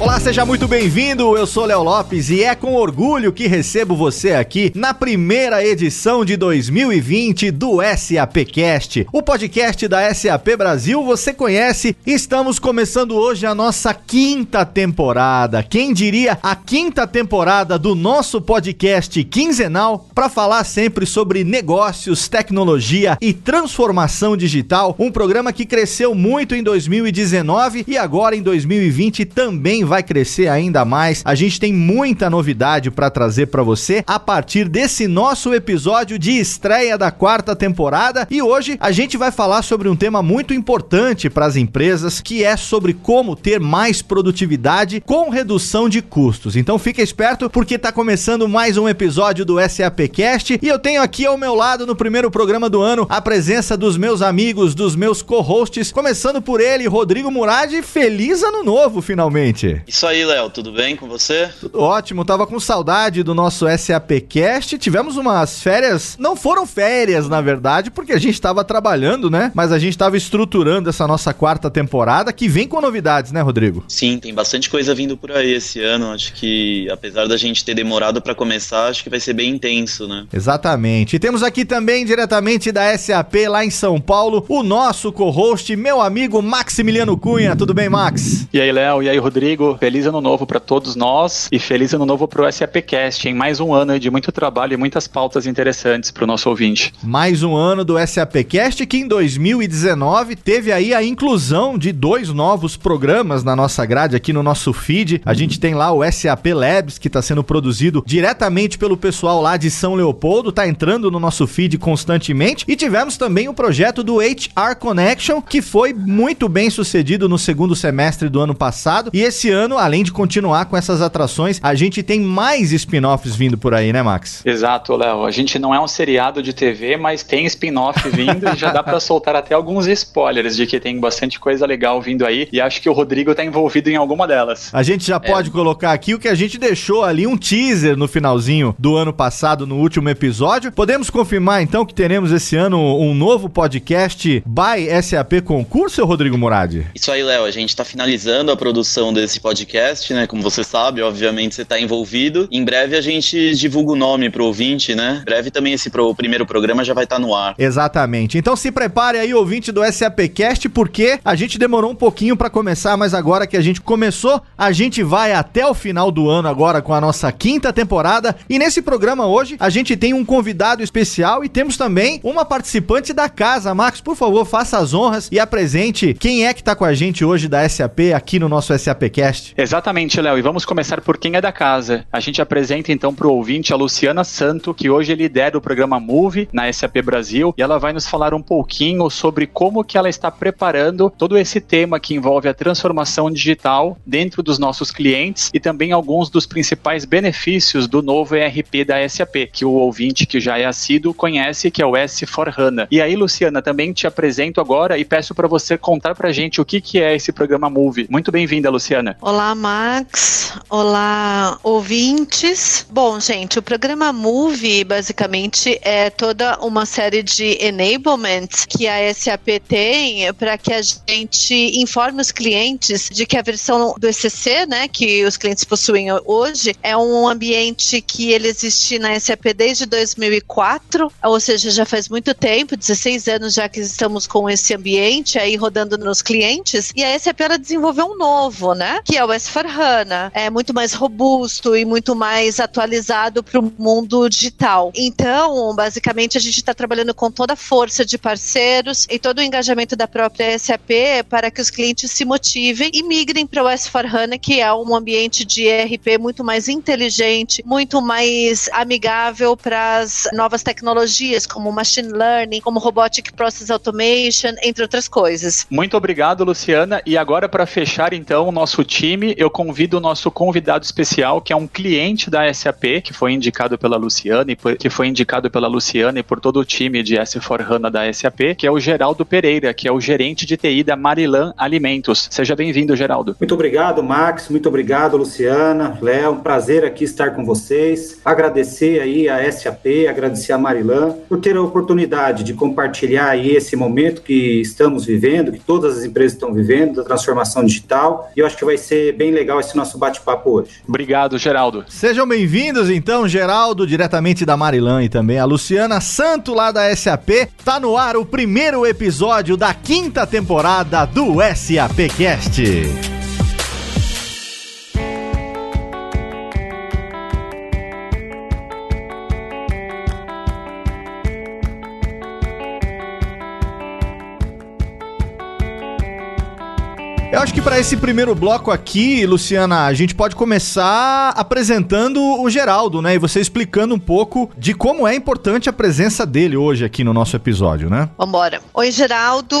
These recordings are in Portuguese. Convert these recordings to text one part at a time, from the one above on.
Olá, seja muito bem-vindo. Eu sou Léo Lopes e é com orgulho que recebo você aqui na primeira edição de 2020 do SAPcast, o podcast da SAP Brasil. Você conhece? Estamos começando hoje a nossa quinta temporada. Quem diria a quinta temporada do nosso podcast quinzenal para falar sempre sobre negócios, tecnologia e transformação digital. Um programa que cresceu muito em 2019 e agora em 2020 também vai crescer ainda mais. A gente tem muita novidade para trazer para você a partir desse nosso episódio de estreia da quarta temporada e hoje a gente vai falar sobre um tema muito importante para as empresas, que é sobre como ter mais produtividade com redução de custos. Então fica esperto porque está começando mais um episódio do SAPcast e eu tenho aqui ao meu lado no primeiro programa do ano a presença dos meus amigos, dos meus co-hosts, começando por ele, Rodrigo Murad. Feliz ano novo finalmente. Isso aí, Léo, tudo bem com você? Tudo ótimo, tava com saudade do nosso SAPcast. Tivemos umas férias, não foram férias, na verdade, porque a gente tava trabalhando, né? Mas a gente tava estruturando essa nossa quarta temporada, que vem com novidades, né, Rodrigo? Sim, tem bastante coisa vindo por aí esse ano. Acho que, apesar da gente ter demorado para começar, acho que vai ser bem intenso, né? Exatamente. E temos aqui também, diretamente da SAP, lá em São Paulo, o nosso co-host, meu amigo Maximiliano Cunha. Tudo bem, Max? E aí, Léo? E aí, Rodrigo? Feliz ano novo para todos nós e feliz ano novo para o SAPcast, em mais um ano de muito trabalho e muitas pautas interessantes para o nosso ouvinte. Mais um ano do SAPcast que em 2019 teve aí a inclusão de dois novos programas na nossa grade aqui no nosso feed. A gente tem lá o SAP Labs que está sendo produzido diretamente pelo pessoal lá de São Leopoldo, tá entrando no nosso feed constantemente e tivemos também o projeto do HR Connection que foi muito bem sucedido no segundo semestre do ano passado e esse ano ano, além de continuar com essas atrações, a gente tem mais spin-offs vindo por aí, né, Max? Exato, Léo. A gente não é um seriado de TV, mas tem spin-off vindo e já dá para soltar até alguns spoilers de que tem bastante coisa legal vindo aí e acho que o Rodrigo tá envolvido em alguma delas. A gente já é. pode colocar aqui o que a gente deixou ali, um teaser no finalzinho do ano passado, no último episódio. Podemos confirmar então que teremos esse ano um novo podcast by SAP Concurso, Rodrigo Murad? Isso aí, Léo. A gente tá finalizando a produção desse podcast podcast, né? Como você sabe, obviamente você está envolvido. Em breve a gente divulga o nome pro ouvinte, né? Em breve também esse pro, primeiro programa já vai estar tá no ar. Exatamente. Então se prepare aí, ouvinte do SAPcast, porque a gente demorou um pouquinho para começar, mas agora que a gente começou, a gente vai até o final do ano agora com a nossa quinta temporada. E nesse programa hoje a gente tem um convidado especial e temos também uma participante da casa. Max, por favor, faça as honras e apresente quem é que tá com a gente hoje da SAP aqui no nosso SAPcast podcast. Exatamente, Léo. E vamos começar por quem é da casa. A gente apresenta então para o ouvinte a Luciana Santo, que hoje lidera o programa Move na SAP Brasil, e ela vai nos falar um pouquinho sobre como que ela está preparando todo esse tema que envolve a transformação digital dentro dos nossos clientes e também alguns dos principais benefícios do novo ERP da SAP, que o ouvinte que já é assíduo conhece, que é o S4HANA. E aí, Luciana, também te apresento agora e peço para você contar para gente o que, que é esse programa Move. Muito bem-vinda, Luciana. Olá, Max. Olá, ouvintes. Bom, gente, o programa Move basicamente é toda uma série de enablements que a SAP tem para que a gente informe os clientes de que a versão do ECC, né, que os clientes possuem hoje, é um ambiente que ele existe na SAP desde 2004, ou seja, já faz muito tempo, 16 anos já que estamos com esse ambiente aí rodando nos clientes, e a SAP ela desenvolveu um novo, né, que é o S4HANA. É muito mais robusto e muito mais atualizado para o mundo digital. Então, basicamente, a gente está trabalhando com toda a força de parceiros e todo o engajamento da própria SAP para que os clientes se motivem e migrem para o S4HANA, que é um ambiente de ERP muito mais inteligente, muito mais amigável para as novas tecnologias, como machine learning, como robotic process automation, entre outras coisas. Muito obrigado, Luciana. E agora, para fechar, então, o nosso time time, eu convido o nosso convidado especial, que é um cliente da SAP, que foi indicado pela Luciana e por, que foi indicado pela Luciana e por todo o time de S4HANA da SAP, que é o Geraldo Pereira, que é o gerente de TI da Marilan Alimentos. Seja bem-vindo, Geraldo. Muito obrigado, Max. Muito obrigado, Luciana, Léo. Um prazer aqui estar com vocês. Agradecer aí a SAP, agradecer a Marilan por ter a oportunidade de compartilhar aí esse momento que estamos vivendo, que todas as empresas estão vivendo, da transformação digital. E eu acho que vai ser bem legal esse nosso bate-papo hoje. Obrigado, Geraldo. Sejam bem-vindos, então, Geraldo, diretamente da Marilan e também a Luciana Santo, lá da SAP. Tá no ar o primeiro episódio da quinta temporada do SAP Eu acho que para esse primeiro bloco aqui, Luciana, a gente pode começar apresentando o Geraldo, né? E você explicando um pouco de como é importante a presença dele hoje aqui no nosso episódio, né? Vambora. Oi, Geraldo.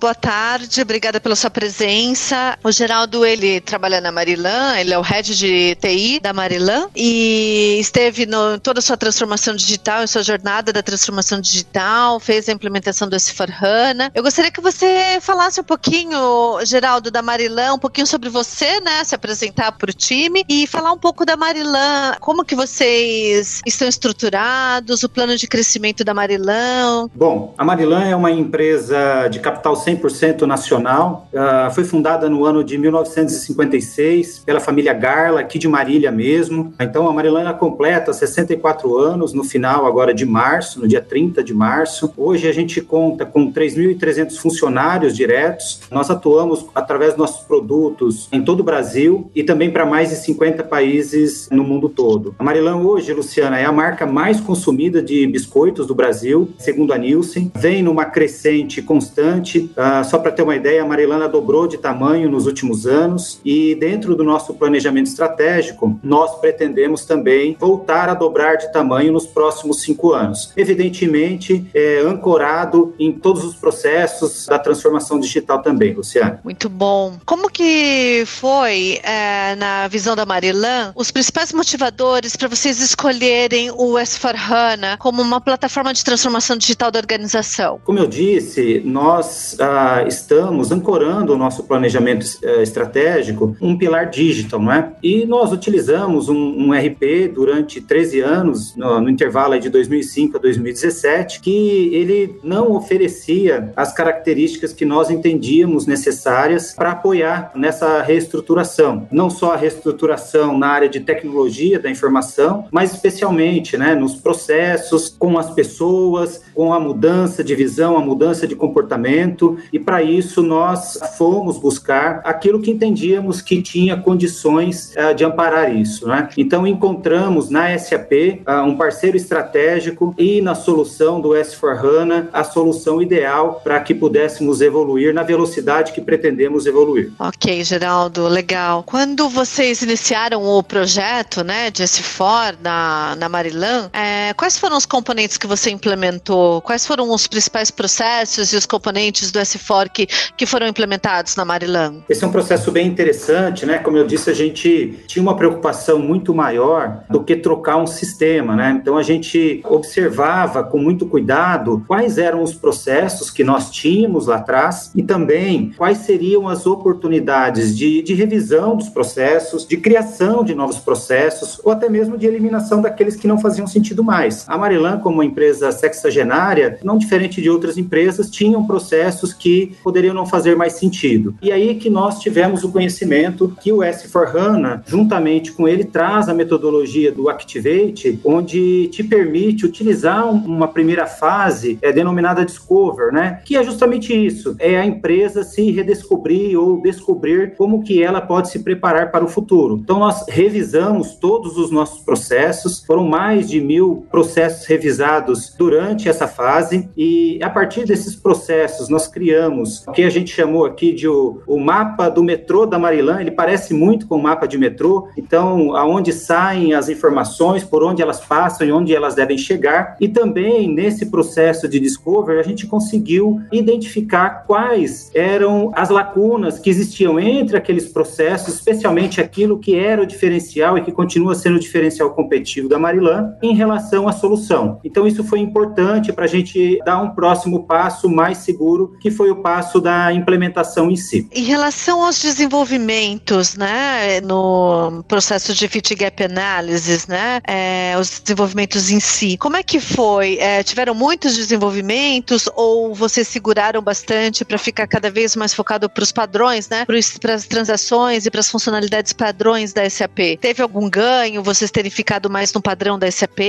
Boa tarde. Obrigada pela sua presença. O Geraldo, ele trabalha na Marilan, ele é o head de TI da Marilan e esteve no toda a sua transformação digital, em sua jornada da transformação digital, fez a implementação do S4HANA. Eu gostaria que você falasse um pouquinho, Geraldo, da Marilan, um pouquinho sobre você, né? Se apresentar para o time e falar um pouco da Marilan, como que vocês estão estruturados, o plano de crescimento da Marilan. Bom, a Marilan é uma empresa de capital 100% nacional. Uh, foi fundada no ano de 1956 pela família Garla, aqui de Marília mesmo. Então, a Marilan completa 64 anos no final agora de março, no dia 30 de março. Hoje a gente conta com 3.300 funcionários diretos. Nós atuamos através dos nossos produtos em todo o Brasil e também para mais de 50 países no mundo todo. A Marilan hoje, Luciana, é a marca mais consumida de biscoitos do Brasil, segundo a Nielsen. Vem numa crescente constante. Uh, só para ter uma ideia, a Marilana dobrou de tamanho nos últimos anos e dentro do nosso planejamento estratégico, nós pretendemos também voltar a dobrar de tamanho nos próximos cinco anos. Evidentemente, é ancorado em todos os processos da transformação digital também, Luciana. Muito bom bom. Como que foi, é, na visão da Marilan, os principais motivadores para vocês escolherem o S4HANA como uma plataforma de transformação digital da organização? Como eu disse, nós ah, estamos ancorando o nosso planejamento eh, estratégico um pilar digital, não é? E nós utilizamos um, um RP durante 13 anos, no, no intervalo de 2005 a 2017, que ele não oferecia as características que nós entendíamos necessárias para apoiar nessa reestruturação. Não só a reestruturação na área de tecnologia da informação, mas especialmente né, nos processos, com as pessoas, com a mudança de visão, a mudança de comportamento. E para isso nós fomos buscar aquilo que entendíamos que tinha condições uh, de amparar isso. Né? Então encontramos na SAP uh, um parceiro estratégico e na solução do S4HANA a solução ideal para que pudéssemos evoluir na velocidade que pretendemos evoluir. Ok, Geraldo, legal. Quando vocês iniciaram o projeto, né, de S4 na, na Marilan, é, quais foram os componentes que você implementou? Quais foram os principais processos e os componentes do S4 que, que foram implementados na Marilan? Esse é um processo bem interessante, né? Como eu disse, a gente tinha uma preocupação muito maior do que trocar um sistema, né? Então a gente observava com muito cuidado quais eram os processos que nós tínhamos lá atrás e também quais seriam as as oportunidades de, de revisão dos processos, de criação de novos processos, ou até mesmo de eliminação daqueles que não faziam sentido mais. A Marilan, como empresa sexagenária, não diferente de outras empresas, tinham processos que poderiam não fazer mais sentido. E aí que nós tivemos o conhecimento que o S4HANA, juntamente com ele, traz a metodologia do Activate, onde te permite utilizar uma primeira fase é, denominada Discover, né? Que é justamente isso, é a empresa se redescobrir ou descobrir como que ela pode se preparar para o futuro. Então nós revisamos todos os nossos processos, foram mais de mil processos revisados durante essa fase. E a partir desses processos nós criamos o que a gente chamou aqui de o, o mapa do metrô da Marilã, ele parece muito com o mapa de metrô, então aonde saem as informações, por onde elas passam e onde elas devem chegar. E também nesse processo de discovery a gente conseguiu identificar quais eram as lacunas lacunas que existiam entre aqueles processos, especialmente aquilo que era o diferencial e que continua sendo o diferencial competitivo da Marilan em relação à solução. Então, isso foi importante para a gente dar um próximo passo mais seguro, que foi o passo da implementação em si. Em relação aos desenvolvimentos, né, no processo de fit gap analysis, né, é, os desenvolvimentos em si, como é que foi? É, tiveram muitos desenvolvimentos ou vocês seguraram bastante para ficar cada vez mais focado para os padrões, né, para as transações e para as funcionalidades padrões da SAP? Teve algum ganho? Vocês terem ficado mais no padrão da SAP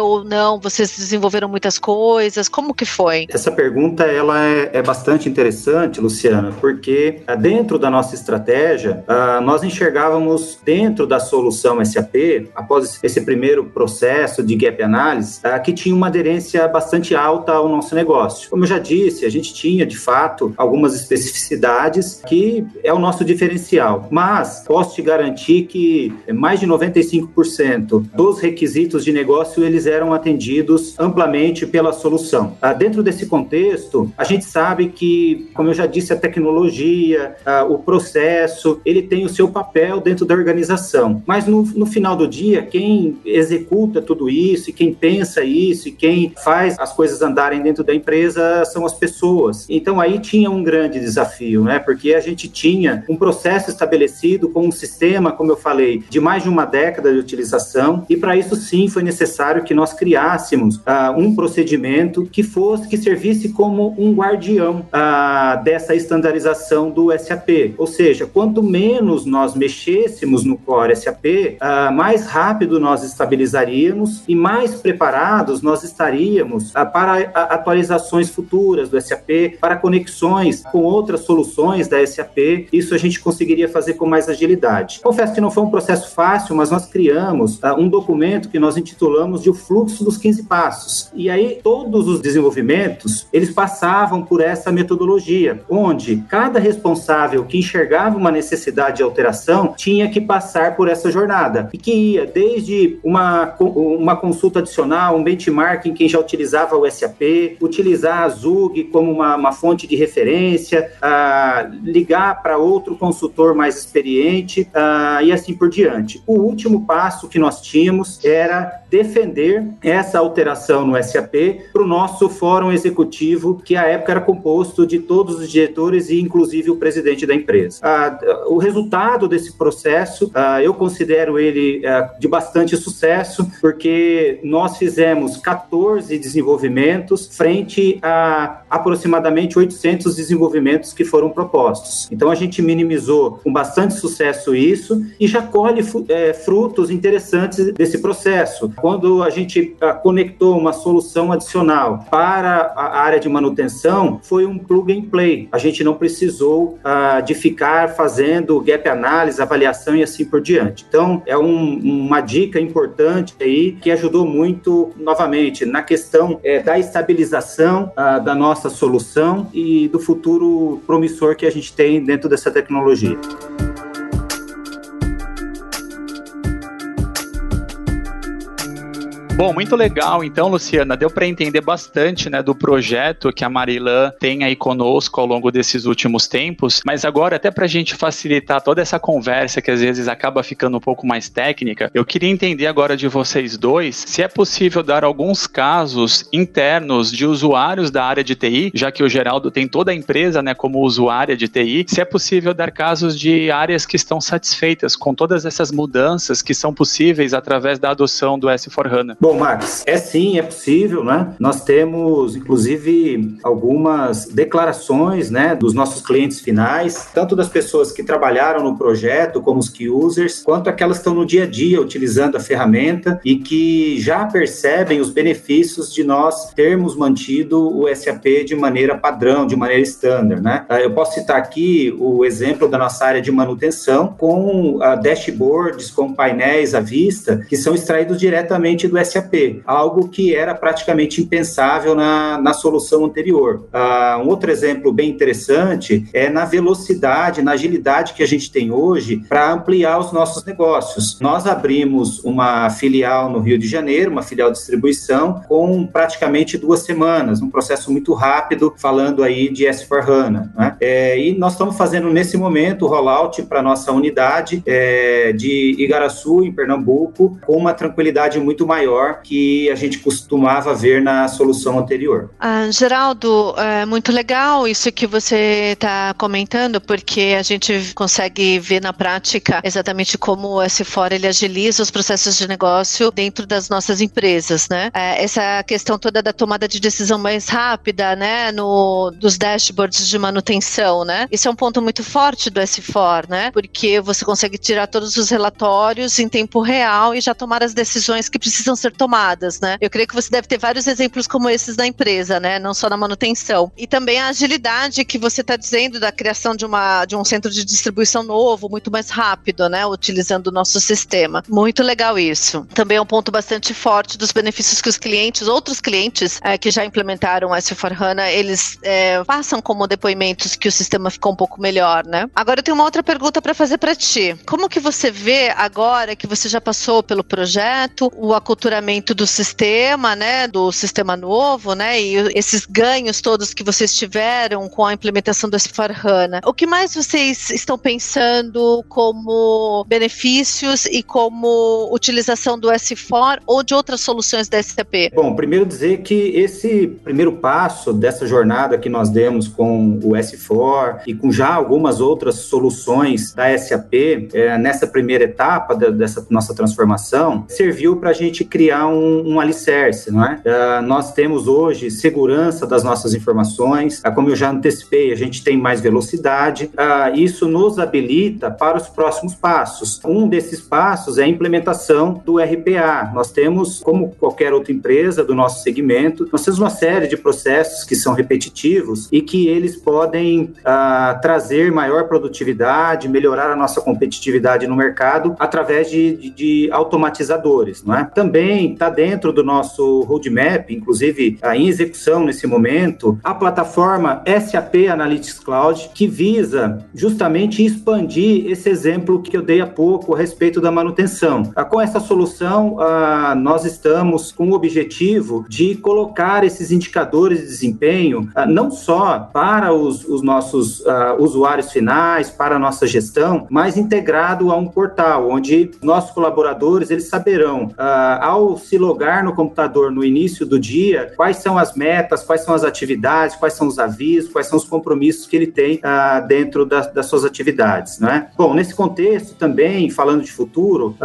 ou não? Vocês desenvolveram muitas coisas? Como que foi? Essa pergunta ela é, é bastante interessante, Luciana, porque ah, dentro da nossa estratégia, uh, nós enxergávamos dentro da solução SAP, após esse primeiro processo de gap analysis, uh, que tinha uma aderência bastante alta ao nosso negócio. Como eu já disse, a gente tinha de fato algumas especificidades que é o nosso diferencial, mas posso te garantir que mais de 95% dos requisitos de negócio eles eram atendidos amplamente pela solução. Uh, dentro desse contexto, a gente sabe que, como eu já disse, a tecnologia, o processo, ele tem o seu papel dentro da organização. Mas no, no final do dia, quem executa tudo isso, e quem pensa isso, e quem faz as coisas andarem dentro da empresa são as pessoas. Então aí tinha um grande desafio, né? Porque a gente tinha um processo estabelecido com um sistema, como eu falei, de mais de uma década de utilização, e para isso sim foi necessário que nós criássemos uh, um procedimento que fosse, que servisse como um guardião uh, dessa estandarização do SAP. Ou seja, quanto menos nós mexêssemos no core SAP, ah, mais rápido nós estabilizaríamos e mais preparados nós estaríamos para atualizações futuras do SAP, para conexões com outras soluções da SAP. Isso a gente conseguiria fazer com mais agilidade. Confesso que não foi um processo fácil, mas nós criamos uh, um documento que nós intitulamos de o fluxo dos 15 passos. E aí todos os desenvolvimentos, eles passavam por essa metodologia, onde cada responsável que enxergava uma necessidade de alteração tinha que passar por essa jornada e que ia desde uma, uma consulta adicional, um benchmark em quem já utilizava o SAP, utilizar a Zug como uma, uma fonte de referência, uh, ligar para outro consultor mais experiente uh, e assim por diante. O último passo que nós tínhamos era defender essa alteração no SAP para o nosso fórum executivo, que à época era composto de todos os diretores e inclusive o presidente da empresa. Ah, o resultado desse processo, ah, eu considero ele de bastante sucesso, porque nós fizemos 14 desenvolvimentos frente a aproximadamente 800 desenvolvimentos que foram propostos. Então a gente minimizou com bastante sucesso isso e já colhe é, frutos interessantes desse processo. Quando a gente ah, conectou uma solução adicional para a área de manutenção, foi um plug and play. A gente não precisou uh, de ficar fazendo gap análise, avaliação e assim por diante. Então, é um, uma dica importante aí que ajudou muito, novamente, na questão é, da estabilização uh, da nossa solução e do futuro promissor que a gente tem dentro dessa tecnologia. Bom, muito legal. Então, Luciana, deu para entender bastante, né, do projeto que a Marilã tem aí conosco ao longo desses últimos tempos. Mas agora, até para a gente facilitar toda essa conversa que às vezes acaba ficando um pouco mais técnica, eu queria entender agora de vocês dois se é possível dar alguns casos internos de usuários da área de TI, já que o Geraldo tem toda a empresa, né, como usuária de TI. Se é possível dar casos de áreas que estão satisfeitas com todas essas mudanças que são possíveis através da adoção do S4HANA. Bom, Max, é sim, é possível, né? Nós temos, inclusive, algumas declarações, né, dos nossos clientes finais, tanto das pessoas que trabalharam no projeto, como os key users, quanto aquelas que estão no dia a dia utilizando a ferramenta e que já percebem os benefícios de nós termos mantido o SAP de maneira padrão, de maneira standard, né? Ah, eu posso citar aqui o exemplo da nossa área de manutenção com uh, dashboards, com painéis à vista, que são extraídos diretamente do SAP SAP, algo que era praticamente impensável na, na solução anterior. Uh, um outro exemplo bem interessante é na velocidade, na agilidade que a gente tem hoje para ampliar os nossos negócios. Nós abrimos uma filial no Rio de Janeiro, uma filial de distribuição, com praticamente duas semanas, um processo muito rápido, falando aí de S4HANA. Né? É, e nós estamos fazendo nesse momento o rollout para nossa unidade é, de Igaraçu, em Pernambuco, com uma tranquilidade muito maior que a gente costumava ver na solução anterior. Ah, Geraldo, é muito legal isso que você está comentando, porque a gente consegue ver na prática exatamente como o S4 ele agiliza os processos de negócio dentro das nossas empresas, né? É, essa questão toda da tomada de decisão mais rápida, né, no dos dashboards de manutenção, né? Isso é um ponto muito forte do S4, né? Porque você consegue tirar todos os relatórios em tempo real e já tomar as decisões que precisam ser tomadas, né? Eu creio que você deve ter vários exemplos como esses na empresa, né? Não só na manutenção. E também a agilidade que você está dizendo da criação de, uma, de um centro de distribuição novo, muito mais rápido, né? Utilizando o nosso sistema. Muito legal isso. Também é um ponto bastante forte dos benefícios que os clientes, outros clientes é, que já implementaram o S4HANA, eles é, passam como depoimentos que o sistema ficou um pouco melhor, né? Agora eu tenho uma outra pergunta para fazer para ti. Como que você vê agora que você já passou pelo projeto, o aculturamento do sistema, né, do sistema novo, né, e esses ganhos todos que vocês tiveram com a implementação do S4HANA? O que mais vocês estão pensando como benefícios e como utilização do S4 ou de outras soluções da SAP? Bom, primeiro dizer que esse primeiro passo dessa jornada que nós demos com o S4 e com já algumas outras soluções da SAP é, nessa primeira etapa dessa nossa transformação, serviu para a gente criar um, um alicerce, não é? é? Nós temos hoje segurança das nossas informações, é, como eu já antecipei, a gente tem mais velocidade, é, isso nos habilita para os próximos passos. Um desses passos é a implementação do RPA. Nós temos, como qualquer outra empresa do nosso segmento, nós temos uma série de processos que são repetitivos e que eles podem uh, trazer maior produtividade, melhorar a nossa competitividade no mercado através de, de, de automatizadores. Não é? Também está dentro do nosso roadmap, inclusive uh, em execução nesse momento, a plataforma SAP Analytics Cloud, que visa justamente expandir esse exemplo que eu dei há pouco a respeito da manutenção. Uh, com essa solução, nós estamos com o objetivo de colocar esses indicadores de desempenho não só para os, os nossos usuários finais, para a nossa gestão, mas integrado a um portal, onde nossos colaboradores eles saberão, uh, se logar no computador no início do dia, quais são as metas, quais são as atividades, quais são os avisos, quais são os compromissos que ele tem uh, dentro das, das suas atividades. Né? Bom, nesse contexto também, falando de futuro,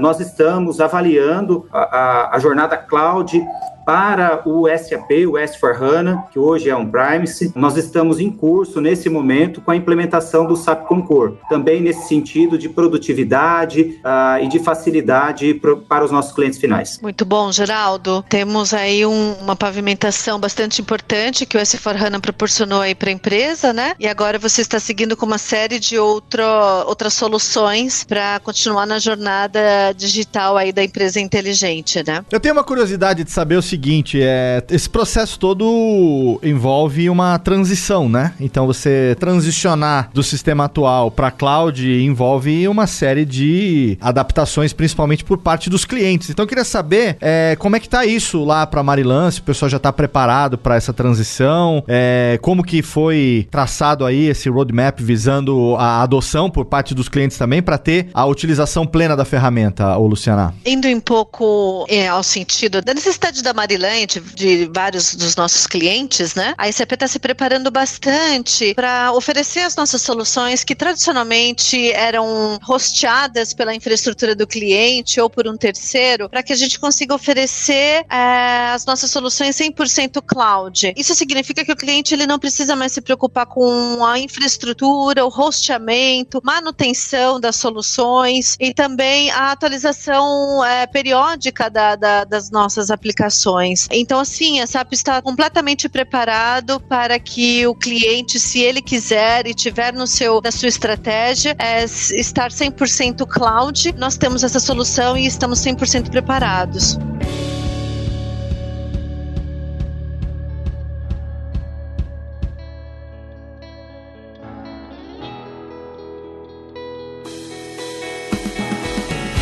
nós estamos avaliando a, a, a jornada cloud para o SAP, o S4HANA, que hoje é um Primacy. Nós estamos em curso, nesse momento, com a implementação do SAP Concur, também nesse sentido de produtividade uh, e de facilidade pro, para os nossos clientes finais. Muito bom, Geraldo. Temos aí um, uma pavimentação bastante importante que o S4HANA proporcionou aí para a empresa, né? E agora você está seguindo com uma série de outro, outras soluções para continuar na jornada digital aí da empresa inteligente, né? Eu tenho uma curiosidade de saber o seguinte, é, esse processo todo envolve uma transição, né? Então você transicionar do sistema atual para cloud envolve uma série de adaptações, principalmente por parte dos clientes. Então eu queria saber é, como é que tá isso lá para Marilã, o pessoal já está preparado para essa transição, é, como que foi traçado aí esse roadmap visando a adoção por parte dos clientes também para ter a utilização plena da ferramenta, ô Luciana? Indo um pouco é, ao sentido da necessidade da Marilã, de, de, vários dos nossos clientes, né? A ICP está se preparando bastante para oferecer as nossas soluções que tradicionalmente eram hosteadas pela infraestrutura do cliente ou por um terceiro, para que a gente consiga oferecer é, as nossas soluções 100% cloud. Isso significa que o cliente ele não precisa mais se preocupar com a infraestrutura, o hosteamento, manutenção das soluções e também a atualização é, periódica da, da, das nossas aplicações. Então, assim, a SAP está completamente preparado para que o cliente, se ele quiser e tiver no seu, na sua estratégia, é, estar 100% cloud. Nós temos essa solução e estamos 100% preparados.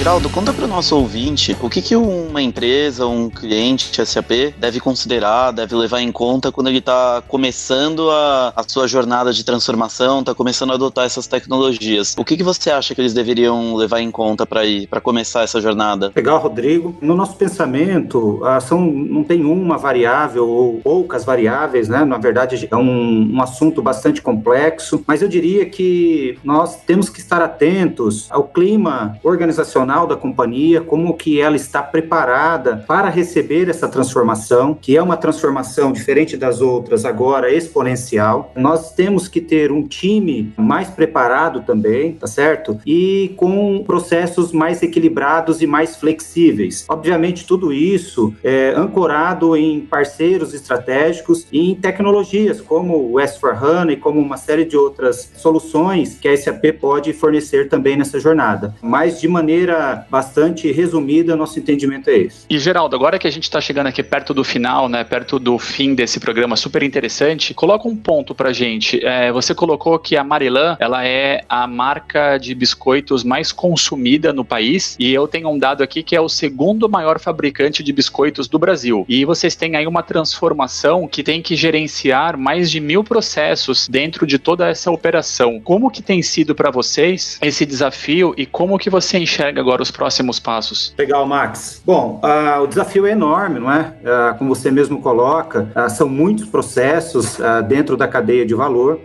Geraldo, conta para o nosso ouvinte o que, que uma empresa, um cliente SAP deve considerar, deve levar em conta quando ele está começando a, a sua jornada de transformação, está começando a adotar essas tecnologias. O que, que você acha que eles deveriam levar em conta para ir, para começar essa jornada? Legal, Rodrigo. No nosso pensamento, a ação não tem uma variável ou poucas variáveis, né? Na verdade, é um, um assunto bastante complexo, mas eu diria que nós temos que estar atentos ao clima organizacional da companhia, como que ela está preparada para receber essa transformação, que é uma transformação diferente das outras, agora exponencial. Nós temos que ter um time mais preparado também, tá certo? E com processos mais equilibrados e mais flexíveis. Obviamente, tudo isso é ancorado em parceiros estratégicos e em tecnologias como o S4HANA e como uma série de outras soluções que a SAP pode fornecer também nessa jornada. Mas de maneira bastante resumida, nosso entendimento é esse. E Geraldo, agora que a gente está chegando aqui perto do final, né, perto do fim desse programa super interessante, coloca um ponto pra gente. É, você colocou que a Marilan, ela é a marca de biscoitos mais consumida no país e eu tenho um dado aqui que é o segundo maior fabricante de biscoitos do Brasil. E vocês têm aí uma transformação que tem que gerenciar mais de mil processos dentro de toda essa operação. Como que tem sido para vocês esse desafio e como que você enxerga agora os próximos passos? Legal, Max. Bom, uh, o desafio é enorme, não é? Uh, como você mesmo coloca, uh, são muitos processos dentro da cadeia de valor.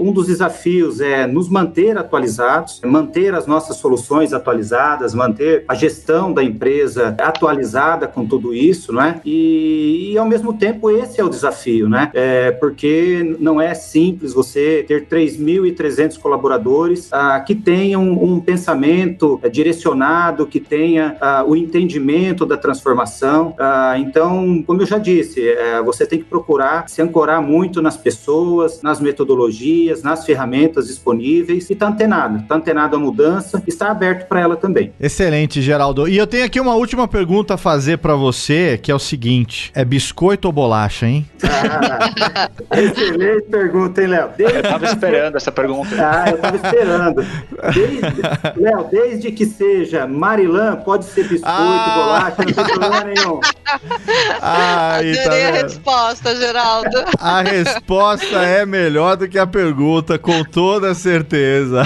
um dos desafios é nos manter atualizados, manter as nossas soluções atualizadas, manter a gestão da empresa atualizada com tudo isso, não é? E, e ao mesmo tempo esse é o desafio, né? É, porque não é simples você ter 3.300 colaboradores que tenham um pensamento é, direcionado, que tenha ah, o entendimento da transformação. Ah, então, como eu já disse, é, você tem que procurar se ancorar muito nas pessoas, nas metodologias, nas ferramentas disponíveis e está antenado, está antenado à mudança, está aberto para ela também. Excelente, Geraldo. E eu tenho aqui uma última pergunta a fazer para você, que é o seguinte: é biscoito ou bolacha, hein? Ah, excelente pergunta, hein, Léo? Desde... Eu tava esperando essa pergunta. Ah, eu tava esperando. Desde... Léo, desde que seja Marilã, pode ser biscoito, ah. bolacha, não tem problema nenhum. Ai, tá Adorei tá a resposta, Geraldo. A resposta é melhor do que a pergunta, com toda certeza.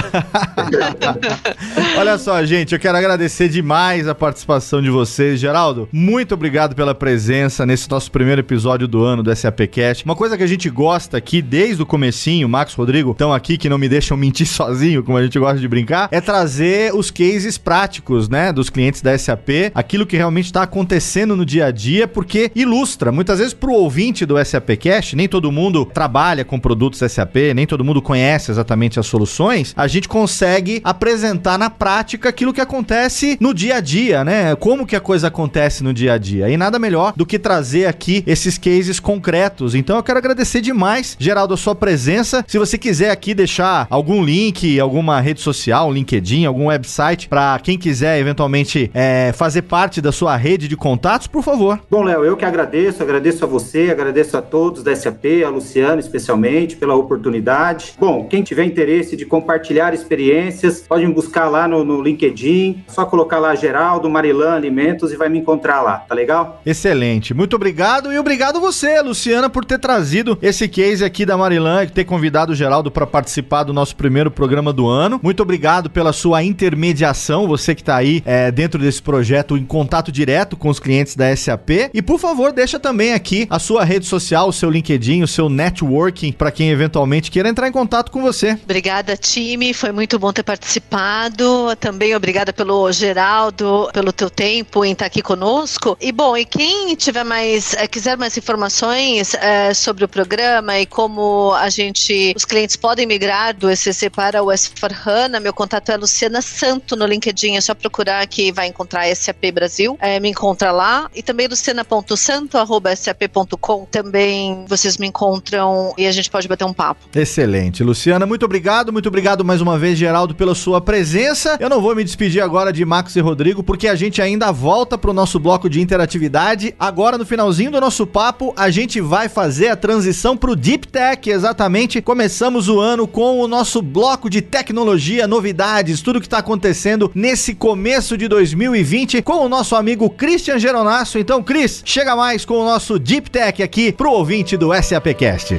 Olha só, gente, eu quero agradecer demais a participação de vocês. Geraldo, muito obrigado pela presença nesse nosso primeiro episódio do ano do SAPcast. Uma coisa que a gente gosta aqui desde o comecinho, Max Rodrigo estão aqui que não me deixam mentir sozinho, como a gente gosta de brincar, é trazer os cases práticos, né, dos clientes da SAP, aquilo que realmente está acontecendo no dia a dia, porque ilustra, muitas vezes pro ouvinte do SAPcast, nem todo mundo trabalha com produtos SAP, nem todo mundo conhece exatamente as soluções, a gente consegue apresentar na prática aquilo que acontece no dia a dia, né? Como que a coisa acontece no dia a dia. E nada melhor do que trazer aqui esses cases concretos. Então eu quero agradecer demais, Geraldo, a sua presença. Se você quiser aqui deixar algum link, alguma rede social, um LinkedIn, algum website, para quem quiser eventualmente é, fazer parte da sua rede de contatos, por favor. Bom, Léo, eu que agradeço, agradeço a você, agradeço a todos da SAP, a Luciana especialmente, pela oportunidade. Bom, quem tiver interesse de compartilhar experiências, pode me buscar lá no, no LinkedIn, só colocar lá Geraldo, Marilã Alimentos e vai me encontrar lá, tá legal? Excelente, muito obrigado e obrigado você, Luciana, por ter trazido esse case aqui da Marilã e ter convidado o Geraldo para participar do nosso primeiro programa do ano. Muito obrigado pela sua intermediação, você que está aí é, dentro desse projeto em contato direto com os clientes da SAP. E por favor, deixa também aqui a sua rede social, o seu LinkedIn, o seu networking para quem eventualmente queira entrar em contato com você. Obrigada, time. Foi muito bom ter participado. Também obrigada pelo Geraldo, pelo teu tempo em estar aqui conosco. E bom, e quem tiver mais, é, quiser mais informações é, sobre o programa e como a gente, os clientes podem migrar do ECC para o S4HANA, meu contato é Luciana Santo no LinkedIn, é só procurar que vai encontrar SAP Brasil, é, me encontra lá. E também luciana.santo.sap.com, também vocês me encontram e a gente pode bater um papo. Excelente. Luciana, muito obrigado, muito obrigado mais uma vez, Geraldo, pela sua presença. Eu não vou me despedir agora de Max e Rodrigo, porque a gente ainda volta para o nosso bloco de interatividade. Agora, no finalzinho do nosso papo, a gente vai fazer a transição para o Deep Tech, exatamente. Começamos o ano com o nosso bloco de tecnologia, novidades, tudo que está acontecendo nesse começo de 2020 com o nosso amigo Christian Geronasso. Então, Cris, chega mais com o nosso Deep Tech aqui pro ouvinte do SAPcast.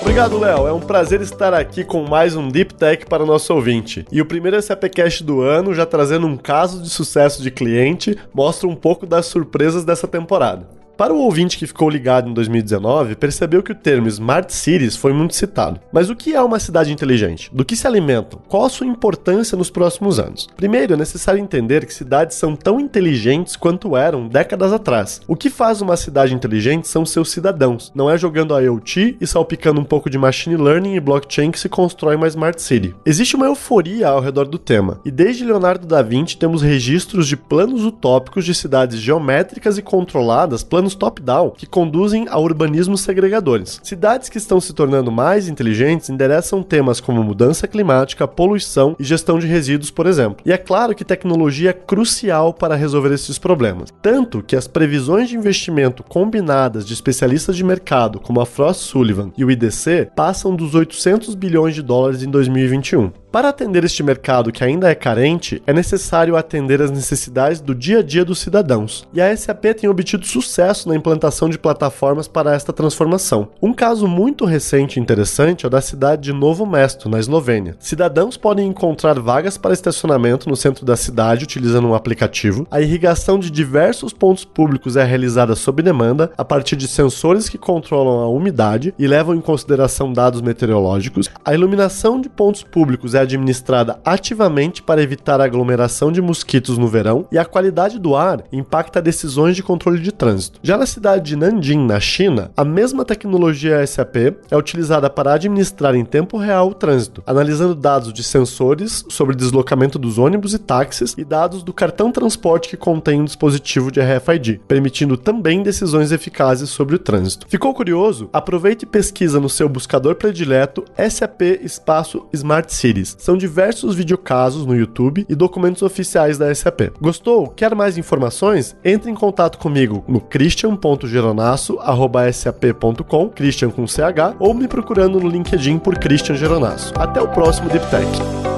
Obrigado, Léo. É um prazer estar aqui com mais um Deep Tech para o nosso ouvinte. E o primeiro SAPcast do ano, já trazendo um caso de sucesso de cliente, mostra um pouco das surpresas dessa temporada. Para o ouvinte que ficou ligado em 2019, percebeu que o termo Smart Cities foi muito citado. Mas o que é uma cidade inteligente? Do que se alimentam? Qual a sua importância nos próximos anos? Primeiro, é necessário entender que cidades são tão inteligentes quanto eram décadas atrás. O que faz uma cidade inteligente são seus cidadãos. Não é jogando IoT e salpicando um pouco de machine learning e blockchain que se constrói uma Smart City. Existe uma euforia ao redor do tema, e desde Leonardo da Vinci temos registros de planos utópicos de cidades geométricas e controladas, planos planos top-down que conduzem a urbanismos segregadores. Cidades que estão se tornando mais inteligentes endereçam temas como mudança climática, poluição e gestão de resíduos, por exemplo. E é claro que tecnologia é crucial para resolver esses problemas. Tanto que as previsões de investimento combinadas de especialistas de mercado como a Frost Sullivan e o IDC passam dos 800 bilhões de dólares em 2021. Para atender este mercado que ainda é carente, é necessário atender às necessidades do dia a dia dos cidadãos. E a SAP tem obtido sucesso na implantação de plataformas para esta transformação. Um caso muito recente e interessante é o da cidade de Novo Mesto, na Eslovênia. Cidadãos podem encontrar vagas para estacionamento no centro da cidade utilizando um aplicativo. A irrigação de diversos pontos públicos é realizada sob demanda a partir de sensores que controlam a umidade e levam em consideração dados meteorológicos. A iluminação de pontos públicos é administrada ativamente para evitar a aglomeração de mosquitos no verão e a qualidade do ar impacta decisões de controle de trânsito. Já na cidade de Nanjing, na China, a mesma tecnologia SAP é utilizada para administrar em tempo real o trânsito, analisando dados de sensores sobre deslocamento dos ônibus e táxis e dados do cartão transporte que contém um dispositivo de RFID, permitindo também decisões eficazes sobre o trânsito. Ficou curioso? Aproveite e pesquisa no seu buscador predileto SAP espaço Smart Cities são diversos videocasos no YouTube e documentos oficiais da SAP. Gostou? Quer mais informações? Entre em contato comigo no christian.geronasso.sap.com, Christian com CH, ou me procurando no LinkedIn por Christian Geronasso. Até o próximo Deep Tech.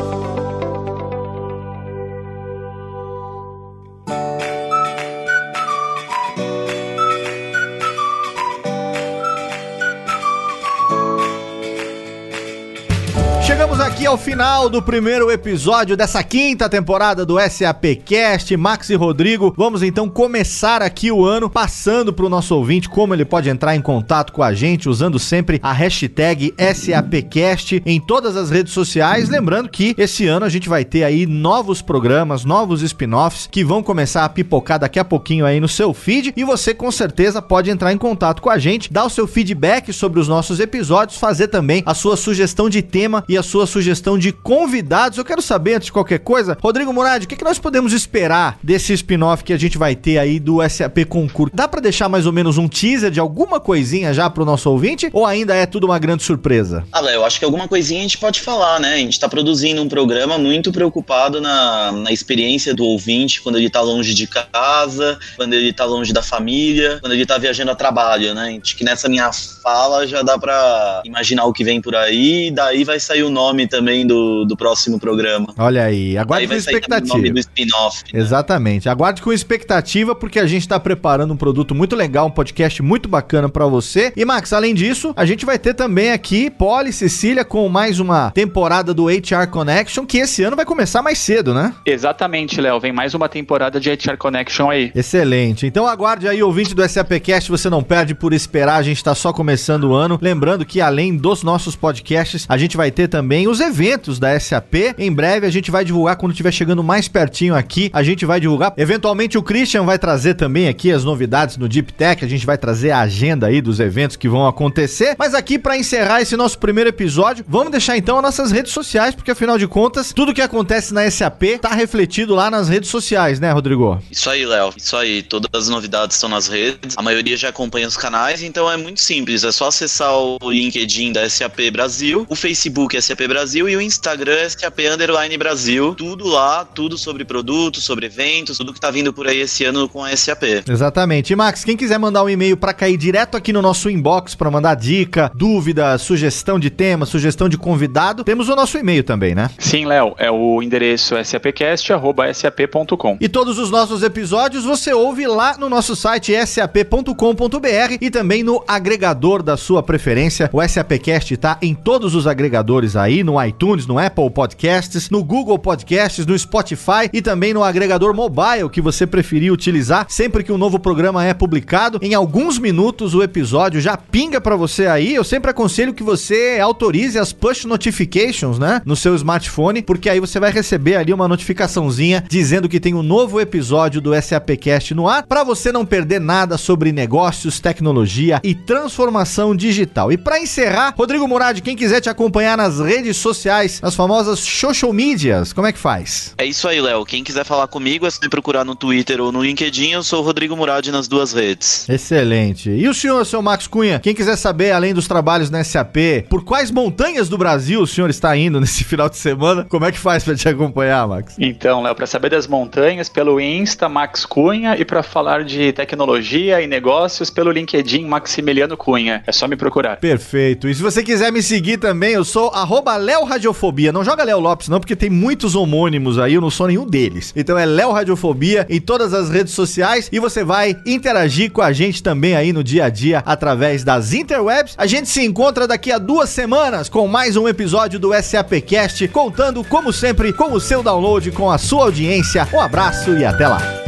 Ao final do primeiro episódio dessa quinta temporada do SAPcast. Max e Rodrigo, vamos então começar aqui o ano passando para o nosso ouvinte como ele pode entrar em contato com a gente usando sempre a hashtag SAPcast em todas as redes sociais. Lembrando que esse ano a gente vai ter aí novos programas, novos spin-offs que vão começar a pipocar daqui a pouquinho aí no seu feed e você com certeza pode entrar em contato com a gente, dar o seu feedback sobre os nossos episódios, fazer também a sua sugestão de tema e a sua sugestão sugestão de convidados. Eu quero saber, antes de qualquer coisa, Rodrigo Murad, o que, que nós podemos esperar desse spin-off que a gente vai ter aí do SAP Concurso? Dá para deixar mais ou menos um teaser de alguma coisinha já pro nosso ouvinte? Ou ainda é tudo uma grande surpresa? Ah, eu acho que alguma coisinha a gente pode falar, né? A gente tá produzindo um programa muito preocupado na, na experiência do ouvinte quando ele tá longe de casa, quando ele tá longe da família, quando ele tá viajando a trabalho, né? Acho que nessa minha fala já dá para imaginar o que vem por aí, daí vai sair o nome também do, do próximo programa. Olha aí, aguarde aí com expectativa. O nome do spin-off. Né? Exatamente, aguarde com expectativa porque a gente está preparando um produto muito legal, um podcast muito bacana para você. E Max, além disso, a gente vai ter também aqui Poli Cecília com mais uma temporada do HR Connection que esse ano vai começar mais cedo, né? Exatamente, Léo, vem mais uma temporada de HR Connection aí. Excelente. Então aguarde aí, ouvinte do SAPcast, você não perde por esperar, a gente está só começando o ano. Lembrando que além dos nossos podcasts, a gente vai ter também os eventos da SAP. Em breve a gente vai divulgar quando estiver chegando mais pertinho aqui. A gente vai divulgar. Eventualmente o Christian vai trazer também aqui as novidades no Deep Tech. A gente vai trazer a agenda aí dos eventos que vão acontecer. Mas aqui para encerrar esse nosso primeiro episódio, vamos deixar então as nossas redes sociais, porque afinal de contas, tudo que acontece na SAP tá refletido lá nas redes sociais, né, Rodrigo? Isso aí, Léo. Isso aí. Todas as novidades estão nas redes. A maioria já acompanha os canais, então é muito simples. É só acessar o LinkedIn da SAP Brasil, o Facebook SAP Brasil E o Instagram SAP Underline Brasil. Tudo lá, tudo sobre produtos, sobre eventos, tudo que tá vindo por aí esse ano com a SAP. Exatamente. E Max, quem quiser mandar um e-mail para cair direto aqui no nosso inbox para mandar dica, dúvida, sugestão de tema, sugestão de convidado, temos o nosso e-mail também, né? Sim, Léo, é o endereço sapcast@sap.com. E todos os nossos episódios você ouve lá no nosso site sap.com.br e também no agregador da sua preferência. O SAPcast tá em todos os agregadores aí, no iTunes, no Apple Podcasts, no Google Podcasts, no Spotify e também no agregador mobile que você preferir utilizar. Sempre que um novo programa é publicado, em alguns minutos o episódio já pinga para você aí. Eu sempre aconselho que você autorize as push notifications, né, no seu smartphone, porque aí você vai receber ali uma notificaçãozinha dizendo que tem um novo episódio do SAPcast no ar, para você não perder nada sobre negócios, tecnologia e transformação digital. E para encerrar, Rodrigo Murad, quem quiser te acompanhar nas redes sociais, nas famosas social medias, como é que faz? É isso aí, Léo. Quem quiser falar comigo é só me procurar no Twitter ou no LinkedIn. Eu sou o Rodrigo Murad nas duas redes. Excelente. E o senhor, seu Max Cunha, quem quiser saber, além dos trabalhos na SAP, por quais montanhas do Brasil o senhor está indo nesse final de semana? Como é que faz para te acompanhar, Max? Então, Léo, para saber das montanhas, pelo Insta, Max Cunha, e para falar de tecnologia e negócios, pelo LinkedIn, Maximiliano Cunha. É só me procurar. Perfeito. E se você quiser me seguir também, eu sou arroba Léo Radiofobia. Não joga Léo Lopes, não, porque tem muitos homônimos aí, eu não sou nenhum deles. Então é Léo Radiofobia em todas as redes sociais e você vai interagir com a gente também aí no dia a dia através das interwebs. A gente se encontra daqui a duas semanas com mais um episódio do SAPcast, contando, como sempre, com o seu download, com a sua audiência. Um abraço e até lá.